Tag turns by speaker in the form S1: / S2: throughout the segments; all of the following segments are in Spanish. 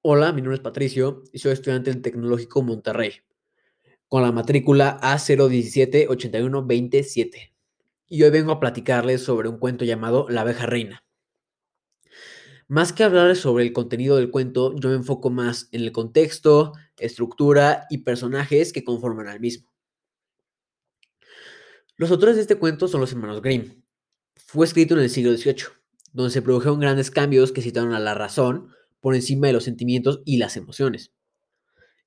S1: Hola, mi nombre es Patricio y soy estudiante del Tecnológico Monterrey, con la matrícula A017-8127. Y hoy vengo a platicarles sobre un cuento llamado La abeja reina. Más que hablarles sobre el contenido del cuento, yo me enfoco más en el contexto, estructura y personajes que conforman al mismo. Los autores de este cuento son los hermanos Grimm. Fue escrito en el siglo XVIII, donde se produjeron grandes cambios que citaron a la razón, por encima de los sentimientos y las emociones.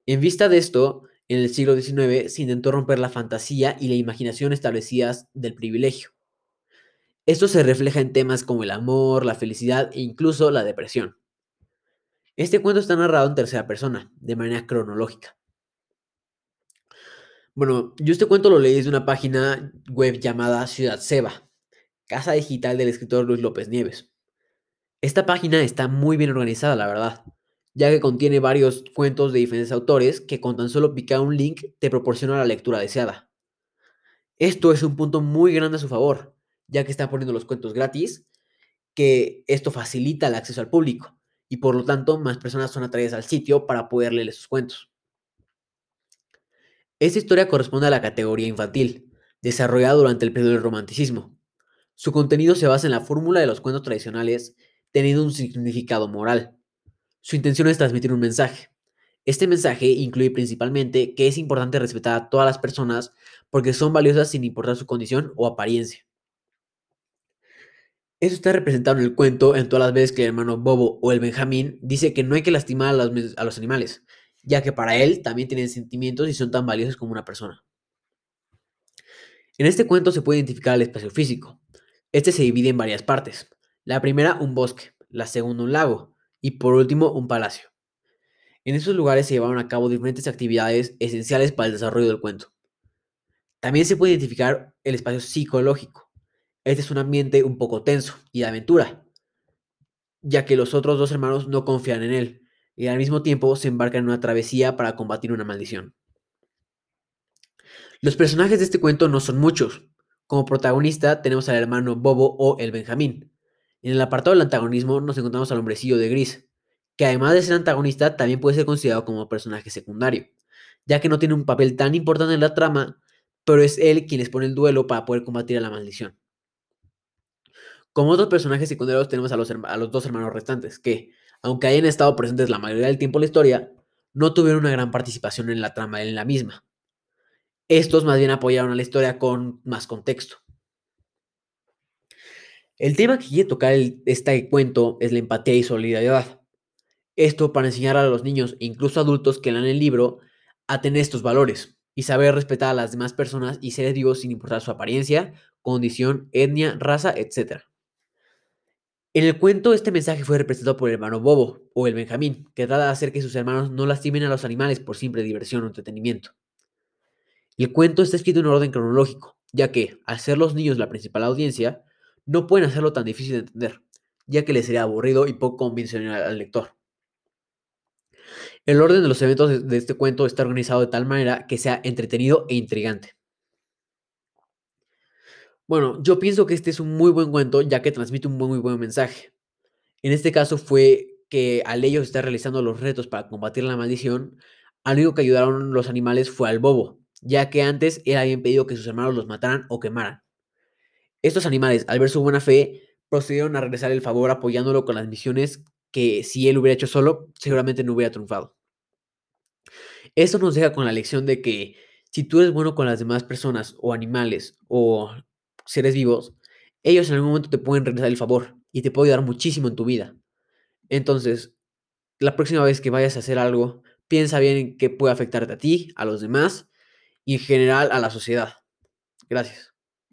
S1: En vista de esto, en el siglo XIX se intentó romper la fantasía y la imaginación establecidas del privilegio. Esto se refleja en temas como el amor, la felicidad e incluso la depresión. Este cuento está narrado en tercera persona, de manera cronológica. Bueno, yo este cuento lo leí desde una página web llamada Ciudad Seba, casa digital del escritor Luis López Nieves. Esta página está muy bien organizada, la verdad, ya que contiene varios cuentos de diferentes autores que con tan solo picar un link te proporciona la lectura deseada. Esto es un punto muy grande a su favor, ya que está poniendo los cuentos gratis, que esto facilita el acceso al público y por lo tanto más personas son atraídas al sitio para poder leer sus cuentos. Esta historia corresponde a la categoría infantil, desarrollada durante el periodo del romanticismo. Su contenido se basa en la fórmula de los cuentos tradicionales teniendo un significado moral. Su intención es transmitir un mensaje. Este mensaje incluye principalmente que es importante respetar a todas las personas porque son valiosas sin importar su condición o apariencia. Eso está representado en el cuento en todas las veces que el hermano Bobo o el Benjamín dice que no hay que lastimar a los, a los animales, ya que para él también tienen sentimientos y son tan valiosos como una persona. En este cuento se puede identificar el espacio físico. Este se divide en varias partes. La primera, un bosque, la segunda, un lago y por último, un palacio. En esos lugares se llevaron a cabo diferentes actividades esenciales para el desarrollo del cuento. También se puede identificar el espacio psicológico. Este es un ambiente un poco tenso y de aventura, ya que los otros dos hermanos no confían en él y al mismo tiempo se embarcan en una travesía para combatir una maldición. Los personajes de este cuento no son muchos. Como protagonista tenemos al hermano Bobo o el Benjamín, en el apartado del antagonismo nos encontramos al hombrecillo de gris, que además de ser antagonista también puede ser considerado como personaje secundario, ya que no tiene un papel tan importante en la trama, pero es él quien les pone el duelo para poder combatir a la maldición. Como otros personajes secundarios tenemos a los, dos hermanos restantes, que, aunque hayan estado presentes la mayoría del tiempo en la historia, no tuvieron una gran participación en la trama en la misma. Estos más bien apoyaron a la historia con más contexto. El tema que quiere tocar este cuento es la empatía y solidaridad. Esto para enseñar a los niños incluso adultos que lean el libro a tener estos valores y saber respetar a las demás personas y seres vivos sin importar su apariencia, condición, etnia, raza, etc. En el cuento este mensaje fue representado por el hermano Bobo o el Benjamín, que trata de hacer que sus hermanos no lastimen a los animales por simple diversión o entretenimiento. El cuento está escrito en orden cronológico, ya que, al ser los niños la principal audiencia, no pueden hacerlo tan difícil de entender, ya que le sería aburrido y poco convencional al lector. El orden de los eventos de este cuento está organizado de tal manera que sea entretenido e intrigante. Bueno, yo pienso que este es un muy buen cuento ya que transmite un muy, buen mensaje. En este caso fue que al ellos estar realizando los retos para combatir la maldición, al único que ayudaron los animales fue al bobo, ya que antes él había pedido que sus hermanos los mataran o quemaran. Estos animales, al ver su buena fe, procedieron a regresar el favor apoyándolo con las misiones que si él hubiera hecho solo, seguramente no hubiera triunfado. Esto nos deja con la lección de que si tú eres bueno con las demás personas o animales o seres vivos, ellos en algún momento te pueden regresar el favor y te puede ayudar muchísimo en tu vida. Entonces, la próxima vez que vayas a hacer algo, piensa bien en qué puede afectarte a ti, a los demás y en general a la sociedad. Gracias.